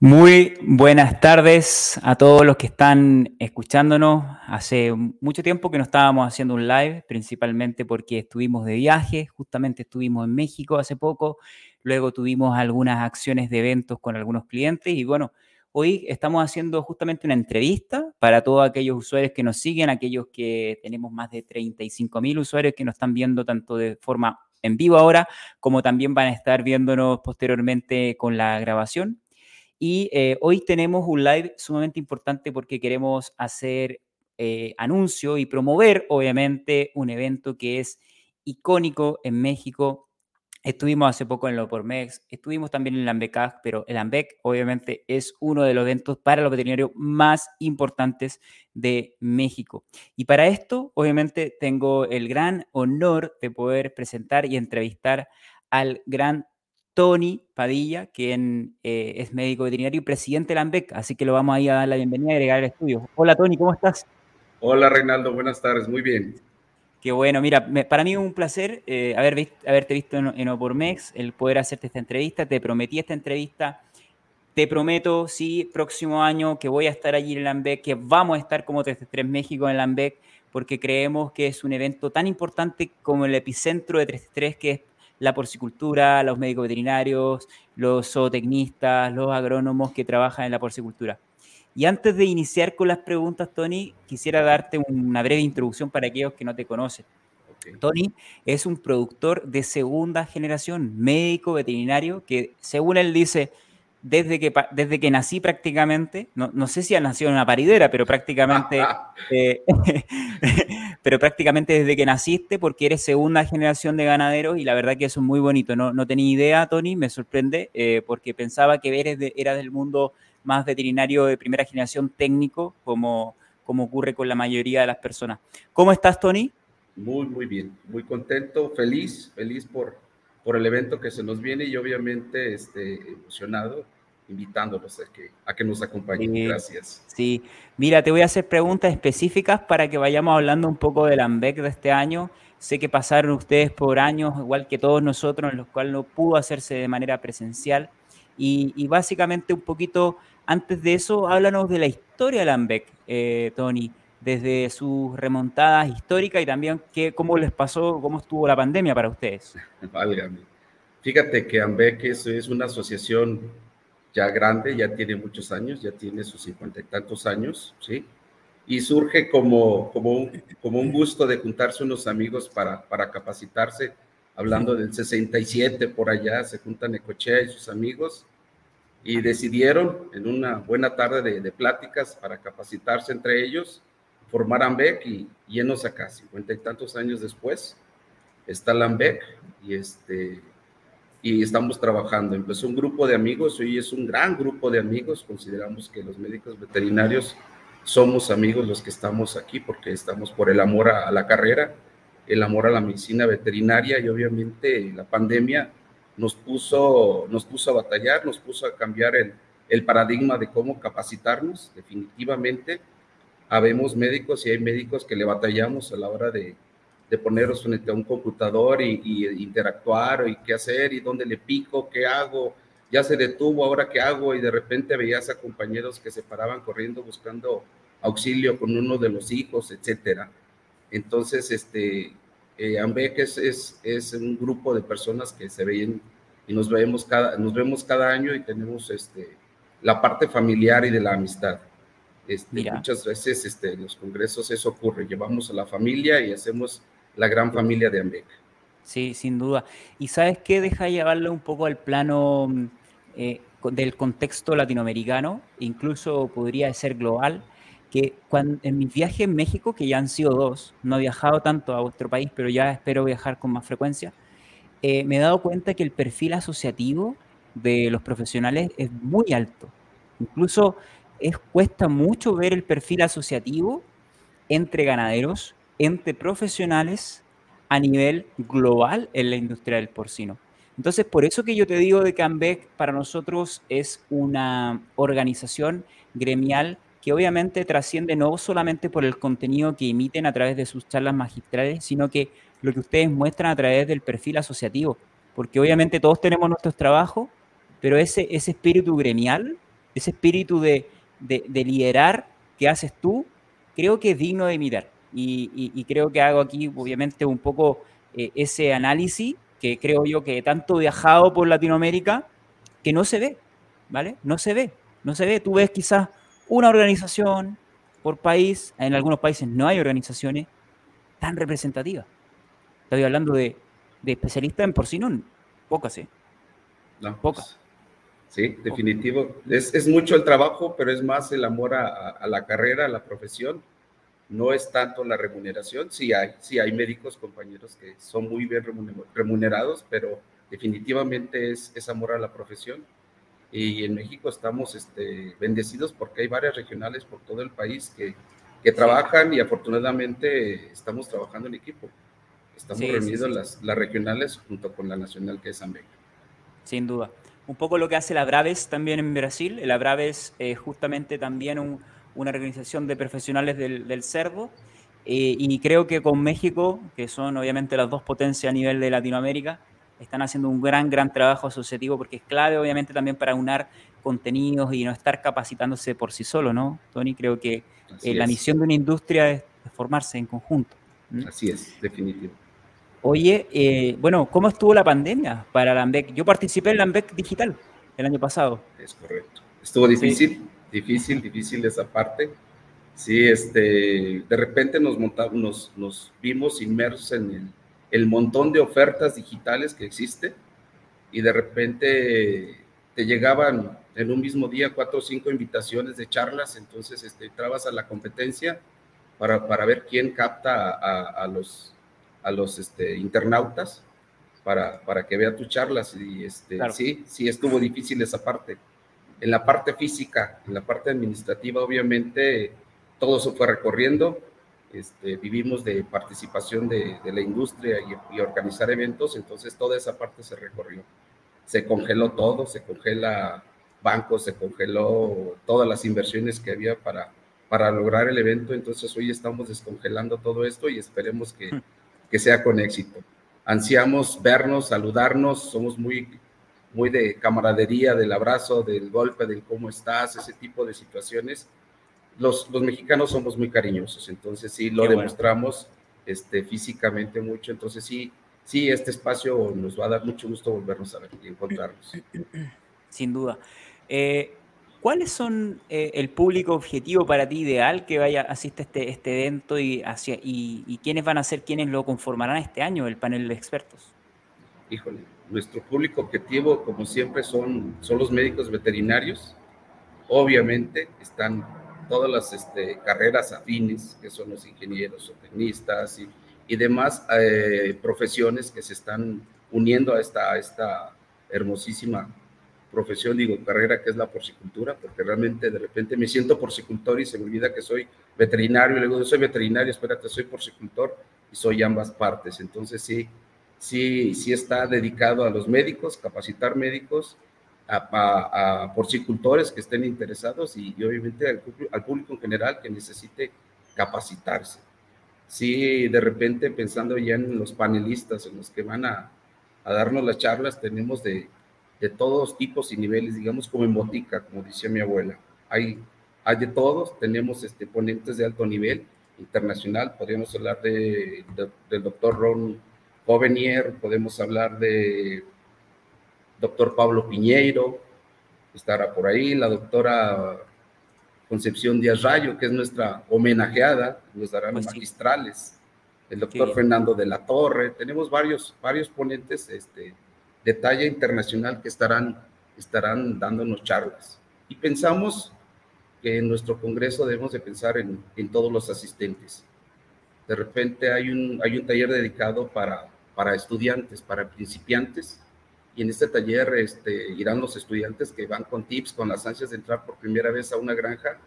Muy buenas tardes a todos los que están escuchándonos. Hace mucho tiempo que no estábamos haciendo un live, principalmente porque estuvimos de viaje, justamente estuvimos en México hace poco, luego tuvimos algunas acciones de eventos con algunos clientes y bueno, hoy estamos haciendo justamente una entrevista para todos aquellos usuarios que nos siguen, aquellos que tenemos más de 35 mil usuarios que nos están viendo tanto de forma en vivo ahora como también van a estar viéndonos posteriormente con la grabación. Y eh, hoy tenemos un live sumamente importante porque queremos hacer eh, anuncio y promover, obviamente, un evento que es icónico en México. Estuvimos hace poco en por Mex, estuvimos también en el AMBECAG, pero el AMBEC obviamente es uno de los eventos para los veterinarios más importantes de México. Y para esto, obviamente, tengo el gran honor de poder presentar y entrevistar al gran Tony Padilla, quien eh, es médico veterinario y presidente de la AMBEC, así que lo vamos a dar la bienvenida y agregar al estudio. Hola Tony, ¿cómo estás? Hola Reinaldo, buenas tardes, muy bien. Qué bueno, mira, para mí es un placer eh, haber haberte visto en, en Opormex, el poder hacerte esta entrevista, te prometí esta entrevista, te prometo, sí, próximo año que voy a estar allí en la AMBEC, que vamos a estar como 33 México en la AMBEC, porque creemos que es un evento tan importante como el epicentro de 33, que es la porcicultura, los médicos veterinarios, los zootecnistas, los agrónomos que trabajan en la porcicultura. Y antes de iniciar con las preguntas, Tony, quisiera darte una breve introducción para aquellos que no te conocen. Tony es un productor de segunda generación, médico veterinario, que según él dice, desde que, desde que nací prácticamente, no, no sé si ha nacido en una paridera, pero prácticamente, eh, pero prácticamente desde que naciste, porque eres segunda generación de ganaderos y la verdad que eso es muy bonito. No, no tenía idea, Tony, me sorprende, eh, porque pensaba que eres era del mundo más veterinario de primera generación técnico, como, como ocurre con la mayoría de las personas. ¿Cómo estás, Tony? Muy, muy bien, muy contento, feliz, feliz por, por el evento que se nos viene y obviamente este, emocionado invitándolos a que, a que nos acompañen. Gracias. Sí, mira, te voy a hacer preguntas específicas para que vayamos hablando un poco del AMBEC de este año. Sé que pasaron ustedes por años, igual que todos nosotros, en los cuales no pudo hacerse de manera presencial. Y, básicamente un poquito antes de eso, háblanos de la historia del AMBEC, eh, Tony, desde sus remontadas históricas y también qué, cómo les pasó, cómo estuvo la pandemia para ustedes. Válgame. Fíjate que AMBEC es, es una asociación ya grande, ya tiene muchos años, ya tiene sus cincuenta y tantos años, ¿sí? Y surge como, como, un, como un gusto de juntarse unos amigos para, para capacitarse, hablando del 67 por allá, se juntan Ecochea y sus amigos y decidieron en una buena tarde de, de pláticas para capacitarse entre ellos, formar AMBEC y llenos acá, cincuenta y tantos años después, está la y este y estamos trabajando. Empezó un grupo de amigos, hoy es un gran grupo de amigos, consideramos que los médicos veterinarios somos amigos los que estamos aquí porque estamos por el amor a, la carrera, el amor a la medicina veterinaria y obviamente la pandemia nos puso, nos puso a batallar, nos puso a cambiar el, el paradigma de cómo capacitarnos, definitivamente. Habemos médicos y hay médicos que le batallamos a la hora de, de ponernos frente a un computador y, interactuar y qué hacer y dónde le pico, qué hago, ya se detuvo, ahora qué hago y de repente veías a compañeros que se paraban corriendo buscando auxilio con uno de los hijos, etcétera. Entonces, este, eh, AMBEC es, es, es, un grupo de personas que se ven y nos vemos cada, nos vemos cada año y tenemos este, la parte familiar y de la amistad. Este, muchas veces este, en los congresos eso ocurre, llevamos a la familia y hacemos la gran familia de Ambec. Sí, sin duda. ¿Y sabes qué? Deja llevarlo un poco al plano mm, eh, del contexto latinoamericano, incluso podría ser global, que cuando, en mis viajes en México, que ya han sido dos, no he viajado tanto a vuestro país, pero ya espero viajar con más frecuencia, eh, me he dado cuenta que el perfil asociativo de los profesionales es muy alto. Incluso es, cuesta mucho ver el perfil asociativo entre ganaderos entre profesionales a nivel global en la industria del porcino. Entonces, por eso que yo te digo de que AMBEC para nosotros es una organización gremial que obviamente trasciende no solamente por el contenido que emiten a través de sus charlas magistrales, sino que lo que ustedes muestran a través del perfil asociativo, porque obviamente todos tenemos nuestros trabajos, pero ese, ese espíritu gremial ese espíritu de, liderar que haces tú, creo que es digno de mirar. Y, creo que hago aquí, obviamente, un poco eh, ese análisis que creo yo que tanto viajado por Latinoamérica, que no se ve, ¿vale? No se ve, no se ve. Tú ves quizás una organización por país, en algunos países no hay organizaciones tan representativas. Estoy hablando de, especialistas en porcino, pocas, ¿eh? Pocas. Sí, definitivo. Es, mucho el trabajo, pero es más el amor a, la carrera, a la profesión. No es tanto la remuneración. Sí hay, sí hay médicos, compañeros que son muy bien remunerados, pero definitivamente es, es amor a la profesión. Y en México estamos este, bendecidos porque hay varias regionales por todo el país que, que trabajan y afortunadamente estamos trabajando en equipo. Estamos reunidos Las, las regionales junto con la nacional que es América. Sin duda un poco lo que hace la Braves también en Brasil. La Braves es justamente también una organización de profesionales del, cerdo. Eh, y creo que con México, que son obviamente las dos potencias a nivel de Latinoamérica, están haciendo un gran, gran trabajo asociativo porque es clave obviamente también para unar contenidos y no estar capacitándose por sí solo, ¿no? Tony, creo que eh, la misión de una industria es, formarse en conjunto. Así es, definitivo. Oye, eh, bueno, ¿cómo estuvo la pandemia para la AMBEC? Yo participé en la AMBEC digital el año pasado. Es correcto. Estuvo difícil, difícil, difícil esa parte. Sí, este, de repente nos, montamos, nos, vimos inmersos en el, montón de ofertas digitales que existe y de repente te llegaban en un mismo día cuatro o cinco invitaciones de charlas, entonces este, entrabas a la competencia para, para ver quién capta a los a los este, internautas para, para que vean tus charlas. Y este, sí, sí estuvo difícil esa parte. En la parte física, en la parte administrativa, obviamente, todo se fue recorriendo. Este, vivimos de participación de, de la industria y, y, organizar eventos, entonces toda esa parte se recorrió. Se congeló todo, se congela bancos, se congeló todas las inversiones que había para, para lograr el evento, entonces hoy estamos descongelando todo esto y esperemos que hmm que sea con éxito. Ansiamos vernos, saludarnos, somos muy, muy de camaradería, del abrazo, del golpe, del cómo estás, ese tipo de situaciones. Los, los mexicanos somos muy cariñosos, entonces sí lo demostramos este, físicamente mucho, entonces sí, sí, este espacio nos va a dar mucho gusto volvernos a ver y encontrarnos. Sin duda. Eh, ¿Cuáles son eh, el público objetivo para ti ideal que vaya asiste a este, este evento y, hacia, y, quiénes van a ser quienes lo conformarán este año, el panel de expertos? Híjole, nuestro público objetivo, como siempre, son, son los médicos veterinarios. Obviamente están todas las este, carreras afines, que son los ingenieros o tecnistas y, y demás eh, profesiones que se están uniendo a esta, a esta hermosísima profesión, digo, carrera que es la porcicultura, porque realmente de repente me siento porcicultor y se me olvida que soy veterinario, y luego soy veterinario, espérate, soy porcicultor y soy ambas partes. Entonces sí, sí, sí está dedicado a los médicos, capacitar médicos, a, porcicultores que estén interesados y, obviamente al, público en general que necesite capacitarse. Sí, de repente pensando ya en los panelistas, en los que van a, a darnos las charlas, tenemos de de todos tipos y niveles, digamos como en botica, como decía mi abuela. Hay, hay de todos, tenemos este, ponentes de alto nivel internacional, podríamos hablar de, del doctor Ron Jovenier, podemos hablar de doctor Pablo Piñeiro, estará por ahí, la doctora Concepción Díaz Rayo, que es nuestra homenajeada, nos darán pues magistrales, el doctor Fernando de la Torre, tenemos varios, varios ponentes este, de talla internacional que estarán, estarán dándonos charlas. Y pensamos que en nuestro Congreso debemos de pensar en, en todos los asistentes. De repente hay un, hay un taller dedicado para, para estudiantes, para principiantes, y en este taller este, irán los estudiantes que van con tips, con las ansias de entrar por primera vez a una granja,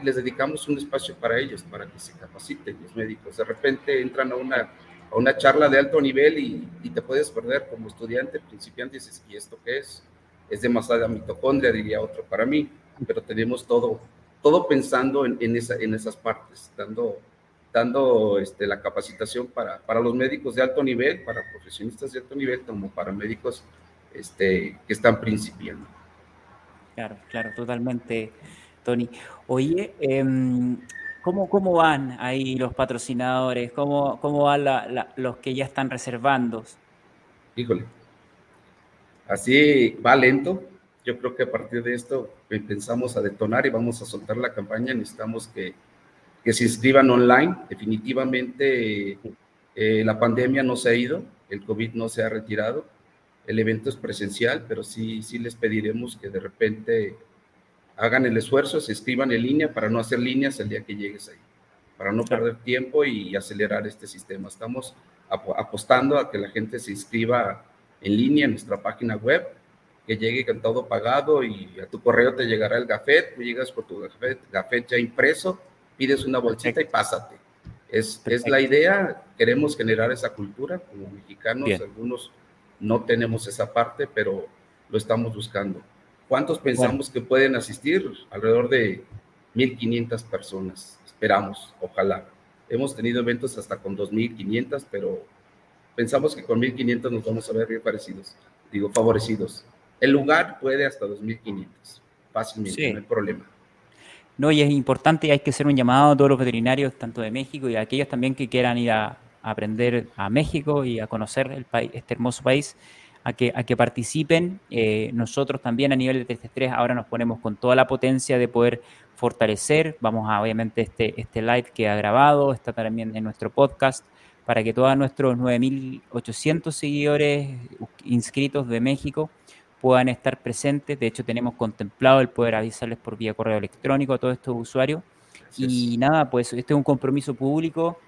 y les dedicamos un espacio para ellos, para que se capaciten los médicos. De repente entran a una a una charla de alto nivel y, te puedes perder como estudiante, principiante, y dices, ¿y esto qué es? Es demasiada mitocondria, diría otro para mí, pero tenemos todo, todo pensando en, en, esa, en esas partes, dando, dando este, la capacitación para, para los médicos de alto nivel, para profesionistas de alto nivel, como para médicos este, que están principiando. Claro, claro, totalmente, Tony. Oye, em, ¿cómo, ¿cómo, van ahí los patrocinadores? ¿Cómo, cómo van los que ya están reservando? Híjole, así va lento. Yo creo que a partir de esto empezamos a detonar y vamos a soltar la campaña. Necesitamos que, que se inscriban online. Definitivamente eh, la pandemia no se ha ido, el COVID no se ha retirado el evento es presencial, pero sí, sí les pediremos que de repente hagan el esfuerzo, se escriban en línea para no hacer líneas el día que llegues ahí, para no perder tiempo y acelerar este sistema. Estamos apostando a que la gente se inscriba en línea en nuestra página web, que llegue con todo pagado y a tu correo te llegará el gafet, tú llegas por tu gafet, ya impreso, pides una bolsita y pásate. Es, es, la idea, queremos generar esa cultura como mexicanos, algunos no tenemos esa parte, pero lo estamos buscando. ¿Cuántos pensamos que pueden asistir? Alrededor de 1.500 personas, esperamos, ojalá. Hemos tenido eventos hasta con 2.500, pero pensamos que con 1.500 nos vamos a ver bien parecidos, digo, favorecidos. El lugar puede hasta 2.500, fácilmente, no hay problema. No, y es importante y hay que hacer un llamado a todos los veterinarios, tanto de México y a aquellos también que quieran ir a, aprender a México y a conocer el país, este hermoso país, a que, a que participen. Eh, nosotros también a nivel de 333 ahora nos ponemos con toda la potencia de poder fortalecer. Vamos a, obviamente, este, este live que ha grabado, está también en nuestro podcast, para que todos nuestros 9.800 seguidores inscritos de México puedan estar presentes. De hecho, tenemos contemplado el poder avisarles por vía correo electrónico a todos estos usuarios. Y nada, pues este es un compromiso público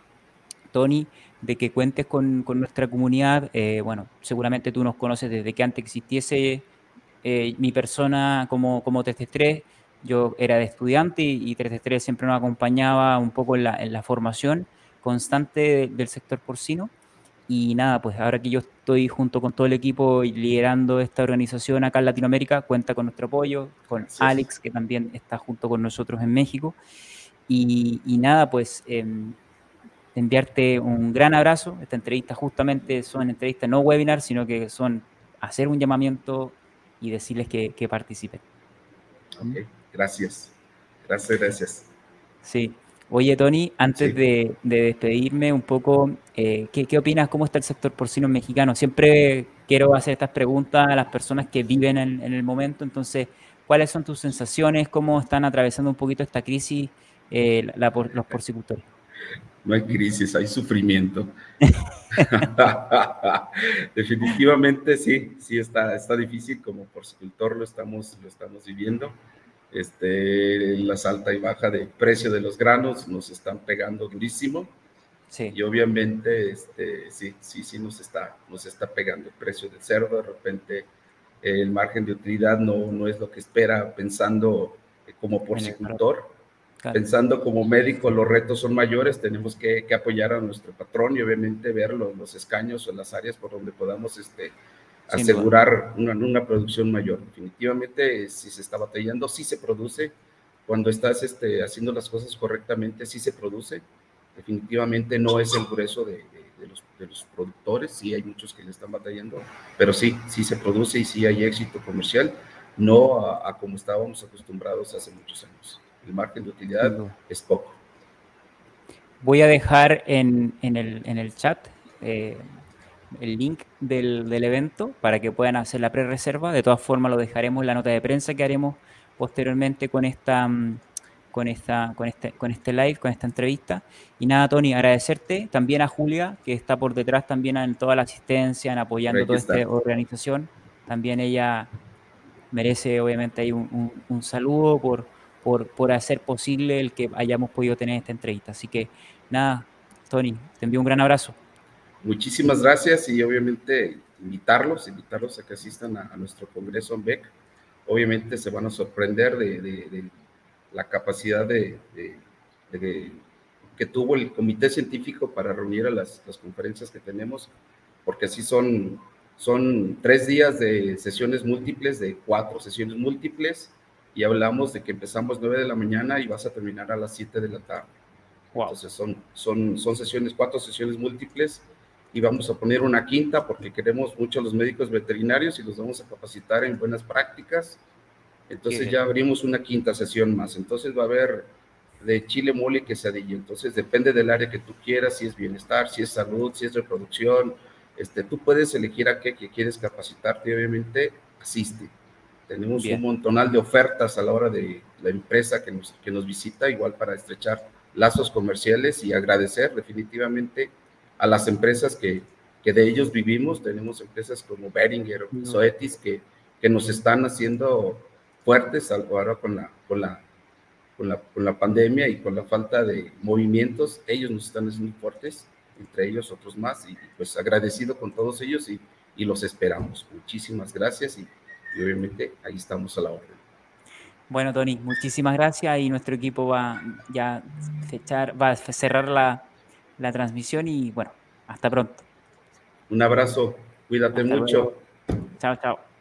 Tony, de que cuentes con, nuestra comunidad. Eh, bueno, seguramente tú nos conoces desde que antes existiese eh, mi persona como, como 3 Yo era de estudiante y, 3 siempre nos acompañaba un poco en la, formación constante del sector porcino. Y nada, pues ahora que yo estoy junto con todo el equipo y liderando esta organización acá en Latinoamérica, cuenta con nuestro apoyo, con Alex, que también está junto con nosotros en México. Y, nada, pues enviarte un gran abrazo. Esta entrevista justamente son entrevistas no webinar, sino que son hacer un llamamiento y decirles que, participen. gracias. Gracias, gracias. Sí. Oye, Tony, antes de, despedirme un poco, eh, ¿qué, opinas? ¿Cómo está el sector porcino mexicano? Siempre quiero hacer estas preguntas a las personas que viven en, el momento. Entonces, ¿cuáles son tus sensaciones? ¿Cómo están atravesando un poquito esta crisis eh, los porcicultores? No hay crisis, hay sufrimiento. Definitivamente sí, sí está, está difícil, como porcicultor lo estamos, lo estamos viviendo. Este, la alta y baja de precio de los granos nos están pegando durísimo. Sí. Y obviamente, este, sí, sí, sí nos está, nos está pegando el precio del cerdo. De repente, el margen de utilidad no, no es lo que espera pensando como porcicultor Pensando como médico, los retos son mayores, tenemos que, apoyar a nuestro patrón y obviamente ver los, escaños o las áreas por donde podamos este, asegurar una, una, producción mayor. Definitivamente, si se está batallando, sí se produce. Cuando estás este, haciendo las cosas correctamente, sí se produce. Definitivamente no es el grueso de, los, de los, productores, sí hay muchos que le están batallando, pero sí, sí se produce y sí hay éxito comercial, no a como estábamos acostumbrados hace muchos años el margen de utilidad es poco. Voy a dejar en, el, chat eh, el link del, evento para que puedan hacer la pre-reserva. De todas formas, lo dejaremos en la nota de prensa que haremos posteriormente con esta, mm, con esta, con este, con este live, con esta entrevista. Y nada, Tony, agradecerte también a Julia, que está por detrás también en toda la asistencia, en apoyando toda esta organización. También ella merece, obviamente, ahí un saludo por, por, por hacer posible el que hayamos podido tener esta entrevista. Así que nada, Tony, te envío un gran abrazo. Muchísimas gracias y obviamente invitarlos, invitarlos a que asistan a, nuestro congreso en BEC. Obviamente se van a sorprender de, la capacidad de, que tuvo el comité científico para reunir a las, las conferencias que tenemos, porque así son, son tres días de sesiones múltiples, de cuatro sesiones múltiples, y hablamos de que empezamos 9 de la mañana y vas a terminar a las 7 de la tarde. Entonces son, son, son sesiones, cuatro sesiones múltiples y vamos a poner una quinta porque queremos mucho a los médicos veterinarios y los vamos a capacitar en buenas prácticas, Entonces ya abrimos una quinta sesión más. Entonces va a haber de chile, mole y quesadilla. Entonces depende del área que tú quieras, si es bienestar, si es salud, si es reproducción. Este, tú puedes elegir a qué que quieres capacitarte y obviamente asiste. Tenemos un montonal de ofertas a la hora de la empresa que nos, que nos visita, igual para estrechar lazos comerciales y agradecer definitivamente a las empresas que, que de ellos vivimos. Tenemos empresas como Beringer o Soetis que, que nos están haciendo fuertes ahora con la, con la con la, con la pandemia y con la falta de movimientos, ellos nos están haciendo fuertes, entre ellos otros más, y pues agradecido con todos ellos y, y los esperamos. Muchísimas gracias y, obviamente ahí estamos a la orden. Bueno, Tony, muchísimas gracias y nuestro equipo va ya a fechar, va a cerrar la, la transmisión y bueno, hasta pronto. Un abrazo, cuídate mucho. Chao, chao.